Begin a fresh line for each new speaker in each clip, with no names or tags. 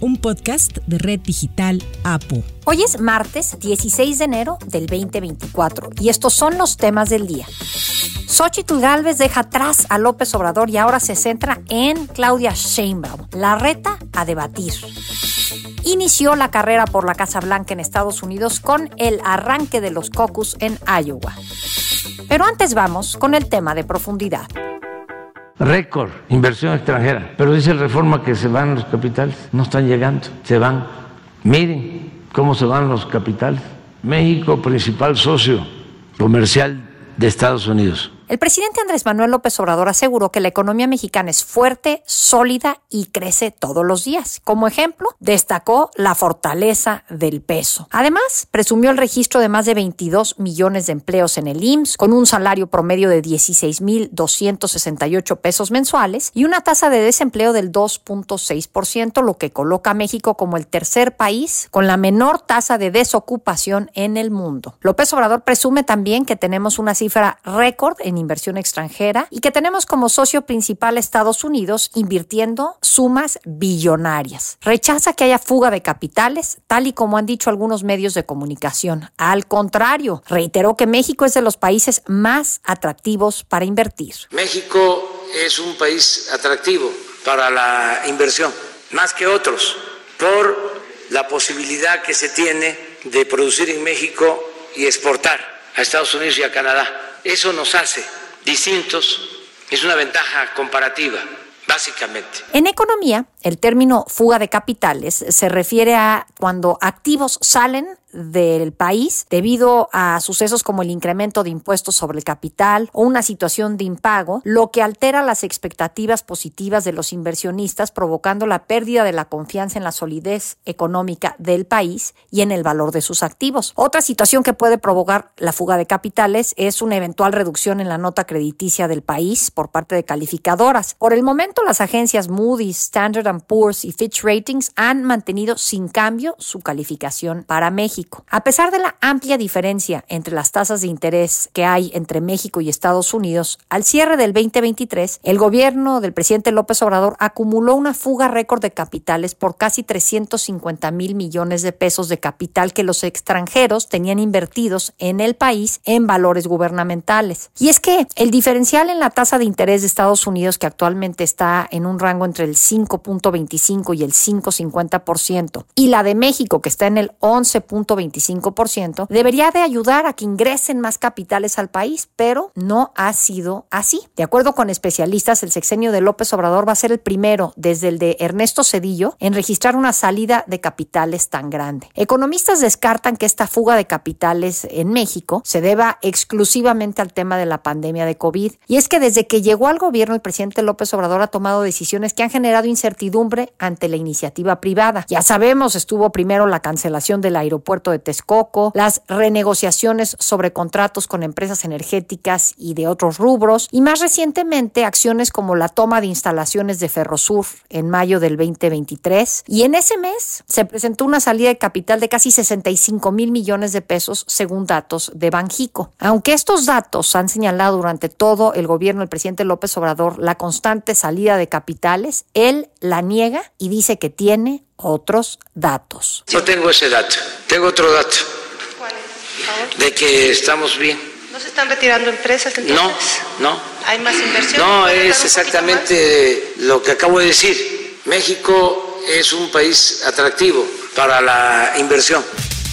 un podcast de Red Digital APO.
Hoy es martes 16 de enero del 2024 y estos son los temas del día. Xochitl Galvez deja atrás a López Obrador y ahora se centra en Claudia Sheinbaum, la reta a debatir. Inició la carrera por la Casa Blanca en Estados Unidos con el arranque de los caucus en Iowa. Pero antes vamos con el tema de profundidad
récord, inversión extranjera. Pero dice el Reforma que se van los capitales, no están llegando, se van. Miren cómo se van los capitales. México, principal socio comercial de Estados Unidos.
El presidente Andrés Manuel López Obrador aseguró que la economía mexicana es fuerte, sólida y crece todos los días. Como ejemplo, destacó la fortaleza del peso. Además, presumió el registro de más de 22 millones de empleos en el IMSS, con un salario promedio de 16.268 pesos mensuales y una tasa de desempleo del 2.6%, lo que coloca a México como el tercer país con la menor tasa de desocupación en el mundo. López Obrador presume también que tenemos una cifra récord en inversión extranjera y que tenemos como socio principal Estados Unidos invirtiendo sumas billonarias. Rechaza que haya fuga de capitales, tal y como han dicho algunos medios de comunicación. Al contrario, reiteró que México es de los países más atractivos para invertir.
México es un país atractivo para la inversión, más que otros, por la posibilidad que se tiene de producir en México y exportar a Estados Unidos y a Canadá eso nos hace distintos, es una ventaja comparativa, básicamente.
En economía, el término fuga de capitales se refiere a cuando activos salen del país debido a sucesos como el incremento de impuestos sobre el capital o una situación de impago, lo que altera las expectativas positivas de los inversionistas, provocando la pérdida de la confianza en la solidez económica del país y en el valor de sus activos. Otra situación que puede provocar la fuga de capitales es una eventual reducción en la nota crediticia del país por parte de calificadoras. Por el momento, las agencias Moody's, Standard Poor's y Fitch Ratings han mantenido sin cambio su calificación para México. A pesar de la amplia diferencia entre las tasas de interés que hay entre México y Estados Unidos, al cierre del 2023, el gobierno del presidente López Obrador acumuló una fuga récord de capitales por casi 350 mil millones de pesos de capital que los extranjeros tenían invertidos en el país en valores gubernamentales. Y es que el diferencial en la tasa de interés de Estados Unidos, que actualmente está en un rango entre el 5.25 y el 5.50%, y la de México, que está en el 11. 25%, debería de ayudar a que ingresen más capitales al país, pero no ha sido así. De acuerdo con especialistas, el sexenio de López Obrador va a ser el primero desde el de Ernesto Cedillo en registrar una salida de capitales tan grande. Economistas descartan que esta fuga de capitales en México se deba exclusivamente al tema de la pandemia de COVID. Y es que desde que llegó al gobierno el presidente López Obrador ha tomado decisiones que han generado incertidumbre ante la iniciativa privada. Ya sabemos, estuvo primero la cancelación del aeropuerto de Texcoco, las renegociaciones sobre contratos con empresas energéticas y de otros rubros, y más recientemente acciones como la toma de instalaciones de Ferrosur en mayo del 2023. Y en ese mes se presentó una salida de capital de casi 65 mil millones de pesos según datos de Banjico. Aunque estos datos han señalado durante todo el gobierno del presidente López Obrador la constante salida de capitales, él la niega y dice que tiene otros datos.
No tengo ese dato, tengo otro dato.
¿Cuál es?
De que estamos bien.
¿No se están retirando empresas entonces?
No, no.
¿Hay más inversión?
No, es exactamente lo que acabo de decir. México es un país atractivo para la inversión.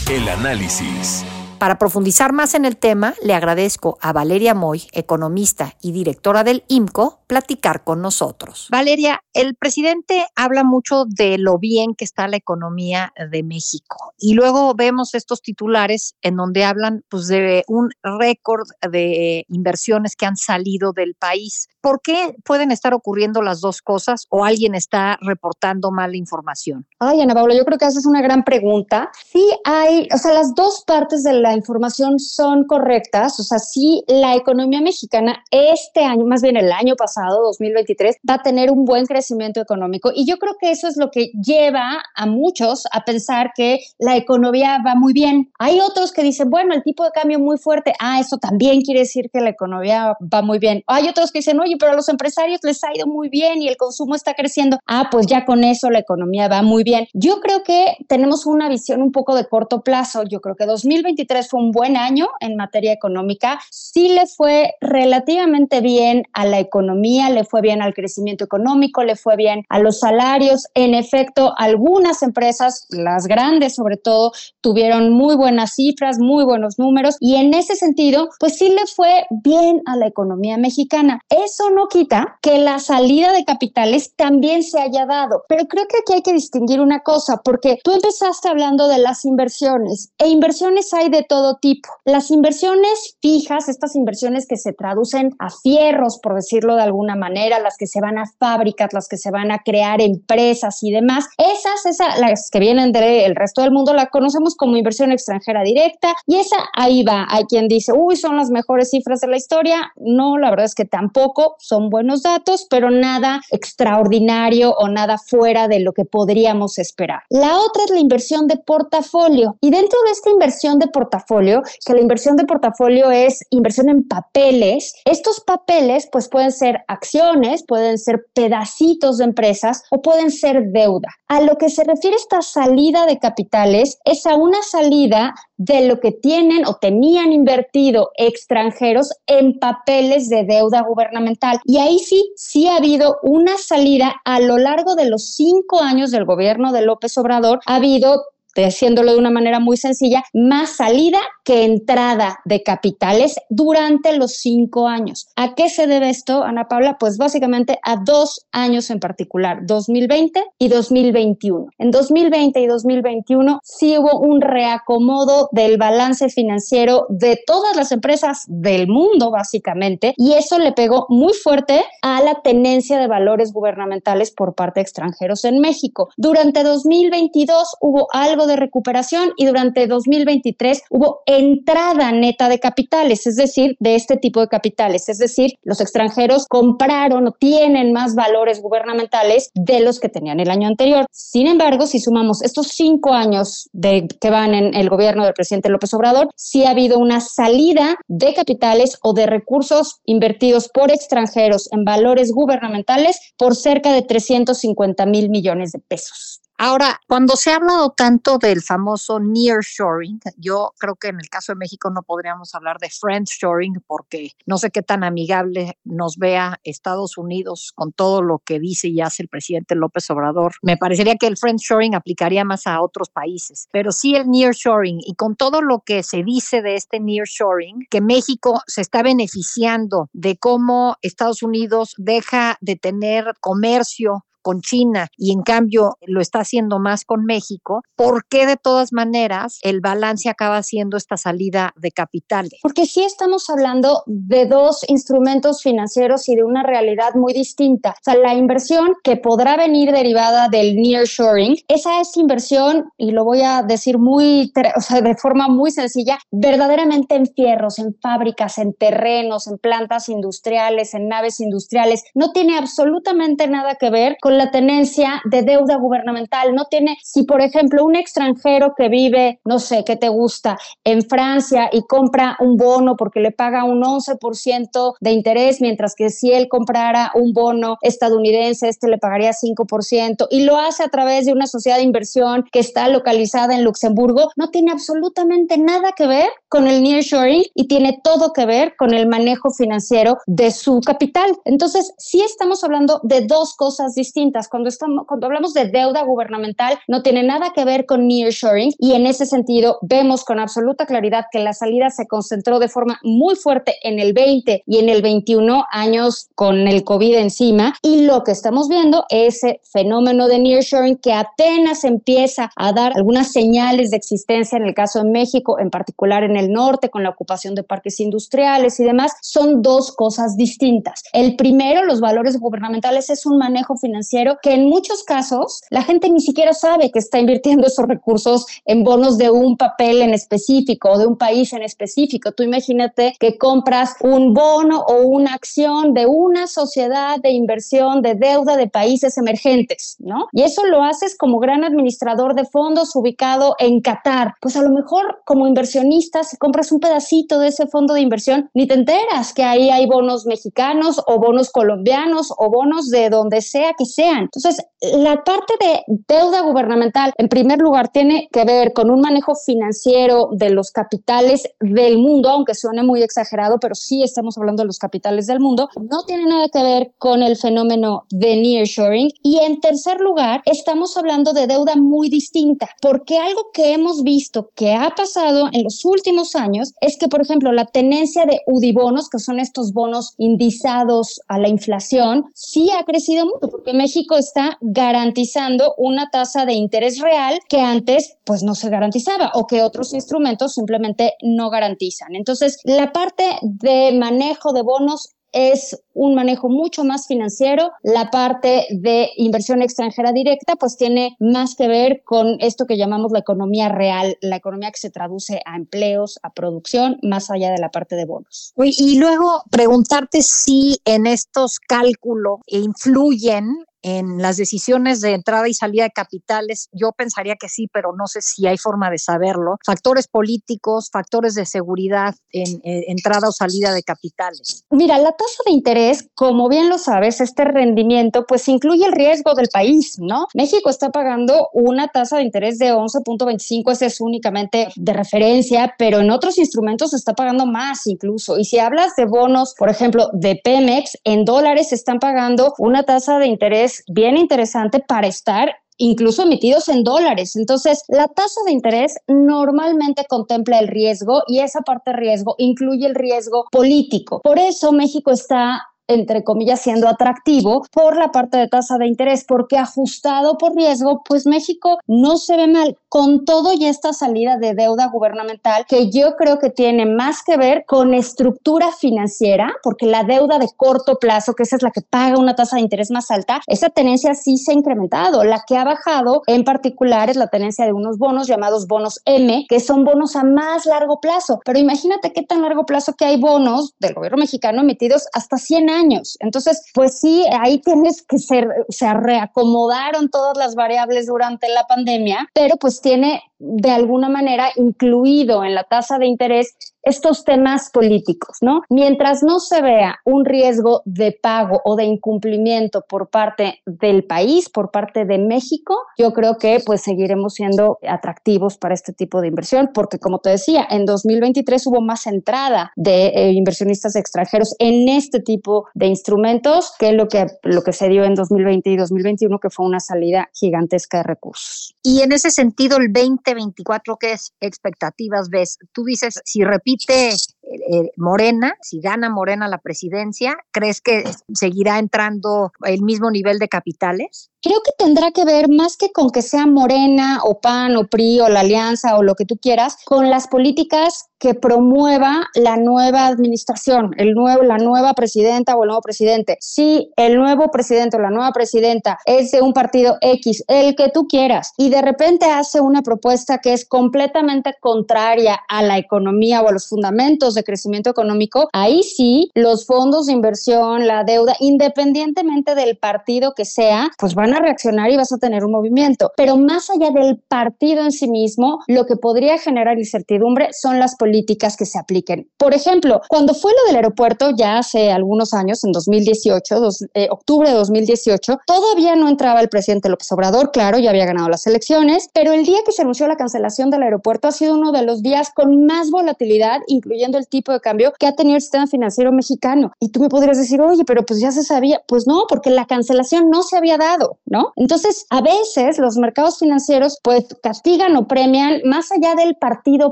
El análisis.
Para profundizar más en el tema, le agradezco a Valeria Moy, economista y directora del IMCO, platicar con nosotros. Valeria, el presidente habla mucho de lo bien que está la economía de México y luego vemos estos titulares en donde hablan pues, de un récord de inversiones que han salido del país. ¿Por qué pueden estar ocurriendo las dos cosas o alguien está reportando mala información?
Ay, Ana Paula, yo creo que haces una gran pregunta. Sí hay, o sea, las dos partes de la la información son correctas, o sea, sí la economía mexicana este año, más bien el año pasado, pasado, 2023, va a tener un buen crecimiento económico. Y yo creo que eso es lo que lleva a muchos a pensar que la economía va muy bien. Hay otros que dicen, bueno, el tipo de cambio muy fuerte, ah, eso también quiere decir que la economía va muy bien. Hay otros que dicen, oye, pero a los empresarios les ha ido muy bien y el consumo está creciendo. Ah, pues ya con eso la economía va muy bien. Yo creo que tenemos una visión un poco de corto plazo. Yo creo que 2023 fue un buen año en materia económica. Sí le fue relativamente bien a la economía, le fue bien al crecimiento económico, le fue bien a los salarios. En efecto, algunas empresas, las grandes sobre todo, tuvieron muy buenas cifras, muy buenos números y en ese sentido, pues sí le fue bien a la economía mexicana. Eso no quita que la salida de capitales también se haya dado, pero creo que aquí hay que distinguir una cosa, porque tú empezaste hablando de las inversiones e inversiones hay de todo tipo. Las inversiones fijas, estas inversiones que se traducen a fierros, por decirlo de alguna manera, las que se van a fábricas, las que se van a crear empresas y demás, esas, esas las que vienen del resto del mundo, la conocemos como inversión extranjera directa y esa ahí va. Hay quien dice, uy, son las mejores cifras de la historia. No, la verdad es que tampoco son buenos datos, pero nada extraordinario o nada fuera de lo que podríamos esperar. La otra es la inversión de portafolio y dentro de esta inversión de portafolio, que la inversión de portafolio es inversión en papeles, estos papeles pues pueden ser acciones, pueden ser pedacitos de empresas o pueden ser deuda. A lo que se refiere esta salida de capitales es a una salida de lo que tienen o tenían invertido extranjeros en papeles de deuda gubernamental. Y ahí sí, sí ha habido una salida a lo largo de los cinco años del gobierno de López Obrador. Ha habido haciéndolo de una manera muy sencilla, más salida que entrada de capitales durante los cinco años. ¿A qué se debe esto, Ana Paula? Pues básicamente a dos años en particular, 2020 y 2021. En 2020 y 2021 sí hubo un reacomodo del balance financiero de todas las empresas del mundo, básicamente, y eso le pegó muy fuerte a la tenencia de valores gubernamentales por parte de extranjeros en México. Durante 2022 hubo algo de recuperación y durante 2023 hubo entrada neta de capitales, es decir, de este tipo de capitales, es decir, los extranjeros compraron o tienen más valores gubernamentales de los que tenían el año anterior. Sin embargo, si sumamos estos cinco años de que van en el gobierno del presidente López Obrador, sí ha habido una salida de capitales o de recursos invertidos por extranjeros en valores gubernamentales por cerca de 350 mil millones de pesos.
Ahora, cuando se ha hablado tanto del famoso nearshoring, yo creo que en el caso de México no podríamos hablar de friendshoring porque no sé qué tan amigable nos vea Estados Unidos con todo lo que dice y hace el presidente López Obrador. Me parecería que el friendshoring aplicaría más a otros países, pero sí el nearshoring y con todo lo que se dice de este nearshoring, que México se está beneficiando de cómo Estados Unidos deja de tener comercio con China y en cambio lo está haciendo más con México, ¿por qué de todas maneras el balance acaba siendo esta salida de capitales?
Porque sí estamos hablando de dos instrumentos financieros y de una realidad muy distinta. O sea, la inversión que podrá venir derivada del nearshoring, esa es inversión, y lo voy a decir muy, o sea, de forma muy sencilla, verdaderamente en fierros, en fábricas, en terrenos, en plantas industriales, en naves industriales. No tiene absolutamente nada que ver con la tenencia de deuda gubernamental. No tiene, si por ejemplo un extranjero que vive, no sé, ¿qué te gusta? En Francia y compra un bono porque le paga un 11% de interés, mientras que si él comprara un bono estadounidense, este le pagaría 5% y lo hace a través de una sociedad de inversión que está localizada en Luxemburgo, no tiene absolutamente nada que ver con el nearshoring y tiene todo que ver con el manejo financiero de su capital. Entonces, sí estamos hablando de dos cosas distintas cuando, estamos, cuando hablamos de deuda gubernamental, no tiene nada que ver con nearshoring y en ese sentido vemos con absoluta claridad que la salida se concentró de forma muy fuerte en el 20 y en el 21 años con el COVID encima. Y lo que estamos viendo es ese fenómeno de nearshoring que apenas empieza a dar algunas señales de existencia en el caso de México, en particular en el norte con la ocupación de parques industriales y demás, son dos cosas distintas. El primero, los valores gubernamentales, es un manejo financiero financiero que en muchos casos la gente ni siquiera sabe que está invirtiendo esos recursos en bonos de un papel en específico o de un país en específico. Tú imagínate que compras un bono o una acción de una sociedad de inversión de deuda de países emergentes, ¿no? Y eso lo haces como gran administrador de fondos ubicado en Qatar. Pues a lo mejor como inversionista, si compras un pedacito de ese fondo de inversión, ni te enteras que ahí hay bonos mexicanos o bonos colombianos o bonos de donde sea que sean. Entonces, la parte de deuda gubernamental, en primer lugar, tiene que ver con un manejo financiero de los capitales del mundo, aunque suene muy exagerado, pero sí estamos hablando de los capitales del mundo. No tiene nada que ver con el fenómeno de nearshoring. Y en tercer lugar, estamos hablando de deuda muy distinta, porque algo que hemos visto que ha pasado en los últimos años es que, por ejemplo, la tenencia de UDIBonos, que son estos bonos indizados a la inflación, sí ha crecido mucho, porque México está garantizando una tasa de interés real que antes pues no se garantizaba o que otros instrumentos simplemente no garantizan. Entonces, la parte de manejo de bonos es un manejo mucho más financiero. La parte de inversión extranjera directa, pues tiene más que ver con esto que llamamos la economía real, la economía que se traduce a empleos, a producción, más allá de la parte de bonos.
Y luego preguntarte si en estos cálculos influyen en las decisiones de entrada y salida de capitales, yo pensaría que sí, pero no sé si hay forma de saberlo. Factores políticos, factores de seguridad en, entrada o salida de capitales.
Mira, la tasa de interés, como bien lo sabes, este rendimiento pues incluye el riesgo del país, ¿no? México está pagando una tasa de interés de 11.25, ese es únicamente de referencia, pero en otros instrumentos se está pagando más incluso. Y si hablas de bonos, por ejemplo, de Pemex, en dólares están pagando una tasa de interés bien interesante para estar incluso emitidos en dólares. Entonces, la tasa de interés normalmente contempla el riesgo y esa parte de riesgo incluye el riesgo político. Por eso México está entre comillas, siendo atractivo por la parte de tasa de interés, porque ajustado por riesgo, pues México no se ve mal con todo y esta salida de deuda gubernamental que yo creo que tiene más que ver con estructura financiera, porque la deuda de corto plazo, que esa es la que paga una tasa de interés más alta, esa tenencia sí se ha incrementado. La que ha bajado en particular es la tenencia de unos bonos llamados bonos M, que son bonos a más largo plazo. Pero imagínate qué tan largo plazo que hay bonos del gobierno mexicano emitidos hasta 100 años Entonces, pues sí, ahí tienes que ser, se reacomodaron todas las variables durante la pandemia, pero pues tiene de alguna manera incluido en la tasa de interés estos temas políticos, ¿no? Mientras no se vea un riesgo de pago o de incumplimiento por parte del país, por parte de México, yo creo que pues seguiremos siendo atractivos para este tipo de inversión, porque como te decía, en 2023 hubo más entrada de eh, inversionistas extranjeros en este tipo de instrumentos que lo que lo que se dio en 2020 y 2021, que fue una salida gigantesca de recursos.
Y en ese sentido, el 2024, ¿qué expectativas ves? Tú dices, si repite eh, eh, Morena, si gana Morena la presidencia, ¿crees que seguirá entrando el mismo nivel de capitales?
Creo que tendrá que ver más que con que sea Morena o PAN o PRI o la Alianza o lo que tú quieras, con las políticas que promueva la nueva administración, el nuevo, la nueva presidenta o el nuevo presidente. Si el nuevo presidente o la nueva presidenta es de un partido X, el que tú quieras, y de repente hace una propuesta que es completamente contraria a la economía o a los fundamentos de crecimiento económico, ahí sí los fondos de inversión, la deuda, independientemente del partido que sea, pues van a reaccionar y vas a tener un movimiento. Pero más allá del partido en sí mismo, lo que podría generar incertidumbre son las políticas que se apliquen. Por ejemplo, cuando fue lo del aeropuerto ya hace algunos años, en 2018, eh, octubre de 2018, todavía no entraba el presidente López Obrador, claro, ya había ganado las elecciones, pero el día que se anunció la cancelación del aeropuerto ha sido uno de los días con más volatilidad, incluyendo el tipo de cambio que ha tenido el sistema financiero mexicano. Y tú me podrías decir, oye, pero pues ya se sabía. Pues no, porque la cancelación no se había dado, ¿no? Entonces, a veces los mercados financieros pues castigan o premian más allá del partido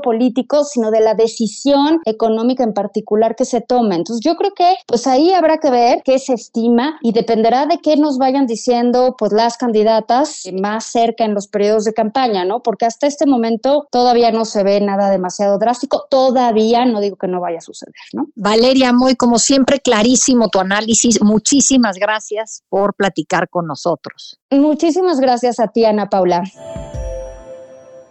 político, sino de la decisión económica en particular que se toma. Entonces yo creo que pues ahí habrá que ver qué se estima y dependerá de qué nos vayan diciendo pues las candidatas más cerca en los periodos de campaña, ¿no? Porque hasta este momento todavía no se ve nada demasiado drástico, todavía, no digo que que no vaya a suceder, ¿no?
Valeria Moy, como siempre, clarísimo tu análisis. Muchísimas gracias por platicar con nosotros.
Muchísimas gracias a ti, Ana Paula.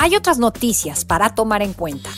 Hay otras noticias para tomar en cuenta.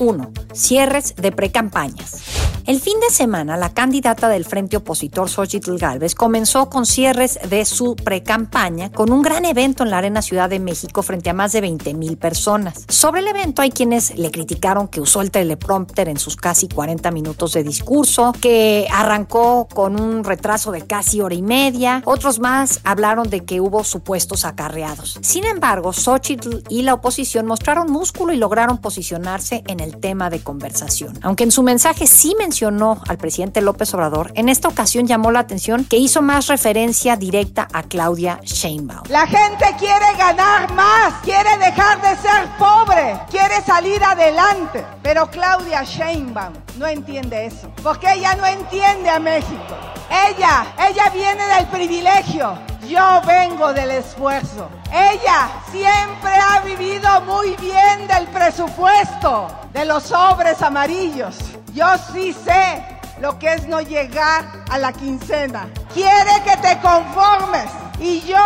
1. Cierres de precampañas. El fin de semana, la candidata del frente opositor Xochitl Galvez comenzó con cierres de su precampaña con un gran evento en la Arena Ciudad de México frente a más de 20 mil personas. Sobre el evento hay quienes le criticaron que usó el teleprompter en sus casi 40 minutos de discurso, que arrancó con un retraso de casi hora y media. Otros más hablaron de que hubo supuestos acarreados. Sin embargo, Xochitl y la oposición mostraron músculo y lograron posicionarse en el tema de conversación. Aunque en su mensaje sí mencionó al presidente López Obrador, en esta ocasión llamó la atención que hizo más referencia directa a Claudia Sheinbaum.
La gente quiere ganar más, quiere dejar de ser pobre, quiere salir adelante. Pero Claudia Sheinbaum no entiende eso, porque ella no entiende a México. Ella, ella viene del privilegio. Yo vengo del esfuerzo. Ella siempre ha vivido muy bien del presupuesto, de los sobres amarillos. Yo sí sé lo que es no llegar a la quincena. Quiere que te conformes. Y yo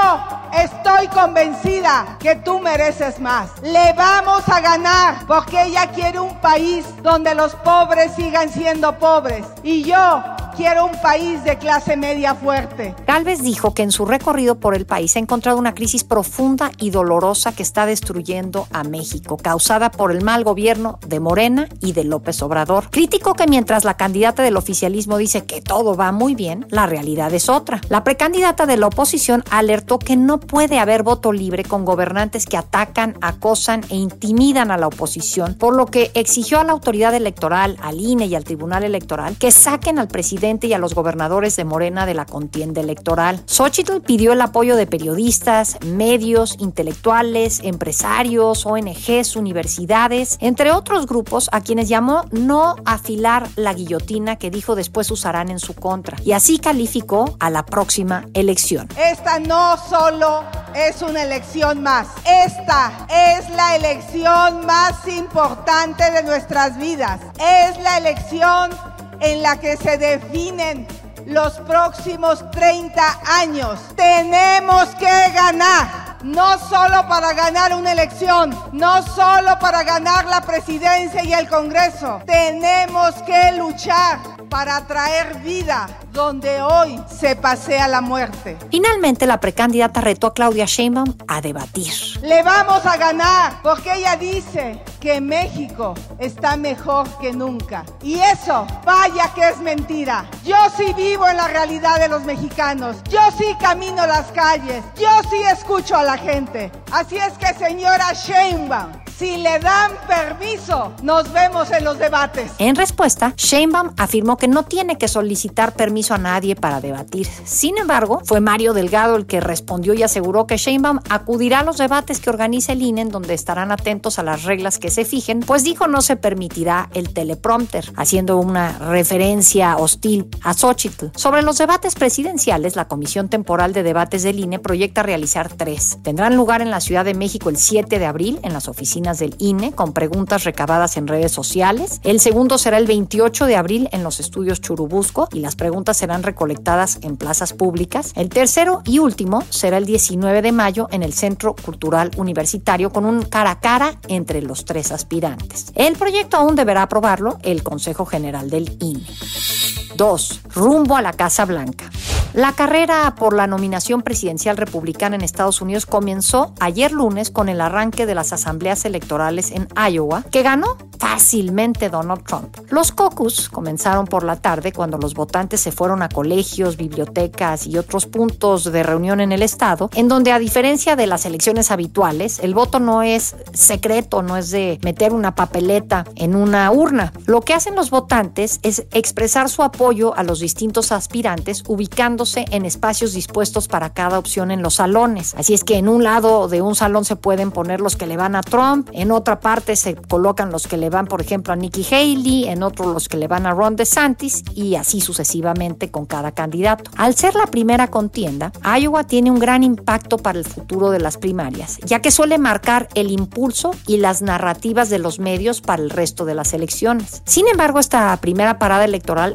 estoy convencida que tú mereces más. Le vamos a ganar porque ella quiere un país donde los pobres sigan siendo pobres. Y yo quiero un país de clase media fuerte.
Galvez dijo que en su recorrido por el país ha encontrado una crisis profunda y dolorosa que está destruyendo a México, causada por el mal gobierno de Morena y de López Obrador. Crítico que mientras la candidata del oficialismo dice que todo va muy bien, la realidad es otra. La precandidata de la oposición alertó que no puede haber voto libre con gobernantes que atacan, acosan e intimidan a la oposición, por lo que exigió a la autoridad electoral, al INE y al Tribunal Electoral que saquen al presidente y a los gobernadores de Morena de la contienda electoral. Xochitl pidió el apoyo de periodistas, medios, intelectuales, empresarios, ONGs, universidades, entre otros grupos a quienes llamó no afilar la guillotina que dijo después usarán en su contra. Y así calificó a la próxima elección.
Esta no solo es una elección más, esta es la elección más importante de nuestras vidas. Es la elección en la que se definen los próximos 30 años. Tenemos que ganar, no solo para ganar una elección, no solo para ganar la presidencia y el Congreso. Tenemos que luchar para traer vida donde hoy se pasea la muerte.
Finalmente, la precandidata retó a Claudia Sheinbaum a debatir.
Le vamos a ganar porque ella dice que México está mejor que nunca. Y eso, vaya que es mentira. Yo sí vivo en la realidad de los mexicanos. Yo sí camino las calles. Yo sí escucho a la gente. Así es que, señora Sheinbaum, si le dan permiso, nos vemos en los debates.
En respuesta, Sheinbaum afirmó que no tiene que solicitar permiso a nadie para debatir. Sin embargo, fue Mario Delgado el que respondió y aseguró que Sheinbaum acudirá a los debates que organiza el INE en donde estarán atentos a las reglas que se fijen, pues dijo no se permitirá el teleprompter, haciendo una referencia hostil a Xochitl. Sobre los debates presidenciales, la Comisión Temporal de Debates del INE proyecta realizar tres. Tendrán lugar en la Ciudad de México el 7 de abril en las oficinas del INE con preguntas recabadas en redes sociales. El segundo será el 28 de abril en los estudios Churubusco y las preguntas serán recolectadas en plazas públicas. El tercero y último será el 19 de mayo en el Centro Cultural Universitario con un cara a cara entre los tres aspirantes. El proyecto aún deberá aprobarlo el Consejo General del INE. 2. Rumbo a la Casa Blanca. La carrera por la nominación presidencial republicana en Estados Unidos comenzó ayer lunes con el arranque de las asambleas electorales en Iowa, que ganó fácilmente Donald Trump. Los caucus comenzaron por la tarde cuando los votantes se fueron a colegios, bibliotecas y otros puntos de reunión en el estado, en donde a diferencia de las elecciones habituales, el voto no es secreto, no es de meter una papeleta en una urna. Lo que hacen los votantes es expresar su apoyo a los distintos aspirantes ubicándose en espacios dispuestos para cada opción en los salones. Así es que en un lado de un salón se pueden poner los que le van a Trump, en otra parte se colocan los que le van, por ejemplo, a Nikki Haley, en otro los que le van a Ron DeSantis y así sucesivamente con cada candidato. Al ser la primera contienda, Iowa tiene un gran impacto para el futuro de las primarias, ya que suele marcar el impulso y las narrativas de los medios para el resto de las elecciones. Sin embargo, esta primera parada electoral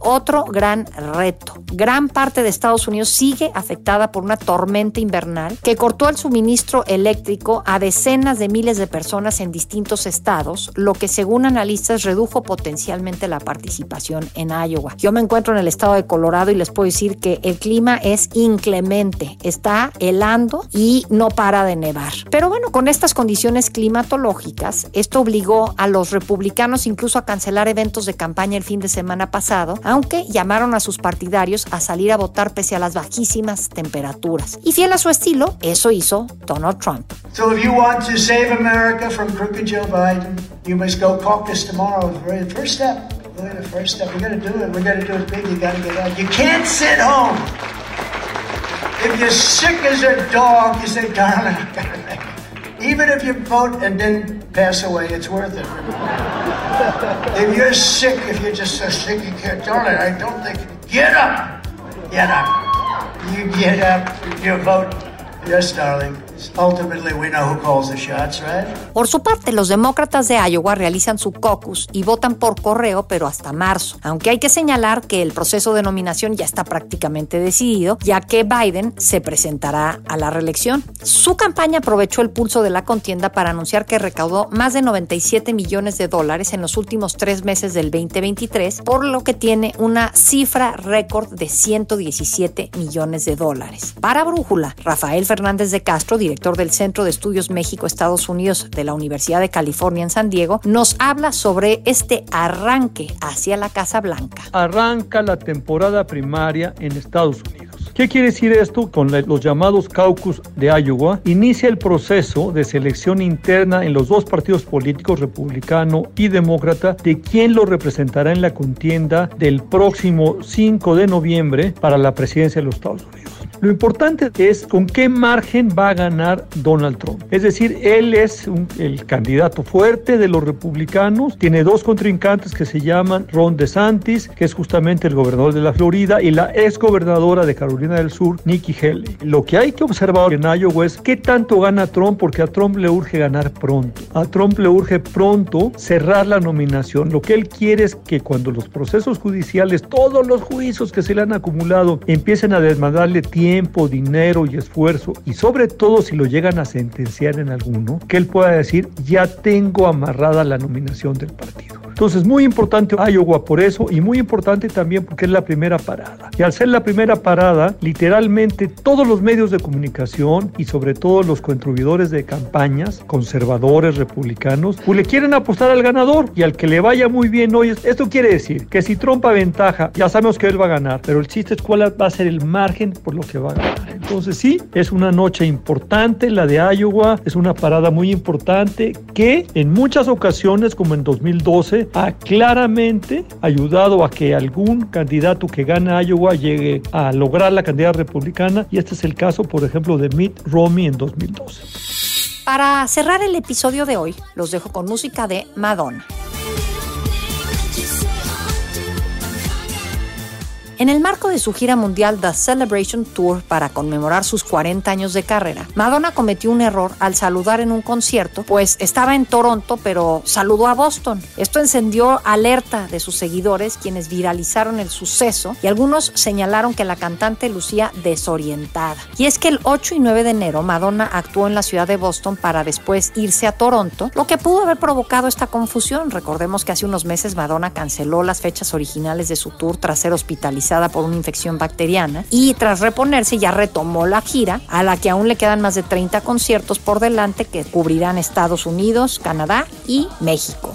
otro gran reto. Gran parte de Estados Unidos sigue afectada por una tormenta invernal que cortó el suministro eléctrico a decenas de miles de personas en distintos estados, lo que según analistas redujo potencialmente la participación en Iowa. Yo me encuentro en el estado de Colorado y les puedo decir que el clima es inclemente, está helando y no para de nevar. Pero bueno, con estas condiciones climatológicas, esto obligó a los republicanos incluso a cancelar eventos de campaña el fin de semana pasado, aunque llamaron a sus partidarios a salir a votar pese a las bajísimas temperaturas. Y fiel a su estilo, eso hizo Donald Trump.
So if you want to save America from crooked Joe Biden, you must go caucus tomorrow. The first step. The first step. We got to do it. We got to do it big. You got to get out. You can't sit home. If you're sick as a dog, you say, darling, I. Even if you vote and then pass away, it's worth it. if you're sick, if you're just so sick you can't, darling, I don't think. Get up. Get up. You get up. You vote. Yes, darling.
Por su parte, los demócratas de Iowa realizan su caucus y votan por correo, pero hasta marzo. Aunque hay que señalar que el proceso de nominación ya está prácticamente decidido, ya que Biden se presentará a la reelección. Su campaña aprovechó el pulso de la contienda para anunciar que recaudó más de 97 millones de dólares en los últimos tres meses del 2023, por lo que tiene una cifra récord de 117 millones de dólares. Para Brújula, Rafael Fernández de Castro, director del Centro de Estudios México-Estados Unidos de la Universidad de California en San Diego, nos habla sobre este arranque hacia la Casa Blanca.
Arranca la temporada primaria en Estados Unidos. ¿Qué quiere decir esto? Con los llamados caucus de Iowa, inicia el proceso de selección interna en los dos partidos políticos, republicano y demócrata, de quién lo representará en la contienda del próximo 5 de noviembre para la presidencia de los Estados Unidos. Lo importante es con qué margen va a ganar Donald Trump. Es decir, él es el candidato fuerte de los republicanos, tiene dos contrincantes que se llaman Ron DeSantis, que es justamente el gobernador de la Florida, y la ex gobernadora de Carolina del Sur, Nikki Haley. Lo que hay que observar en Iowa es qué tanto gana Trump, porque a Trump le urge ganar pronto. A Trump le urge pronto cerrar la nominación. Lo que él quiere es que cuando los procesos judiciales, todos los juicios que se le han acumulado, empiecen a demandarle tiempo, tiempo, dinero y esfuerzo, y sobre todo si lo llegan a sentenciar en alguno, que él pueda decir, ya tengo amarrada la nominación del partido. Entonces, muy importante Iowa por eso y muy importante también porque es la primera parada. Y al ser la primera parada, literalmente todos los medios de comunicación y sobre todo los contribuidores de campañas, conservadores, republicanos, pues le quieren apostar al ganador y al que le vaya muy bien hoy. Esto quiere decir que si Trump aventaja, ya sabemos que él va a ganar, pero el chiste es cuál va a ser el margen por lo que va a ganar. Entonces, sí, es una noche importante la de Iowa, es una parada muy importante que en muchas ocasiones, como en 2012, ha claramente ayudado a que algún candidato que gane Iowa llegue a lograr la candidata republicana y este es el caso, por ejemplo, de Mitt Romney en 2012.
Para cerrar el episodio de hoy, los dejo con música de Madonna. En el marco de su gira mundial The Celebration Tour para conmemorar sus 40 años de carrera, Madonna cometió un error al saludar en un concierto, pues estaba en Toronto, pero saludó a Boston. Esto encendió alerta de sus seguidores, quienes viralizaron el suceso y algunos señalaron que la cantante lucía desorientada. Y es que el 8 y 9 de enero Madonna actuó en la ciudad de Boston para después irse a Toronto, lo que pudo haber provocado esta confusión. Recordemos que hace unos meses Madonna canceló las fechas originales de su tour tras ser hospitalizada por una infección bacteriana y tras reponerse ya retomó la gira a la que aún le quedan más de 30 conciertos por delante que cubrirán Estados Unidos, Canadá y México.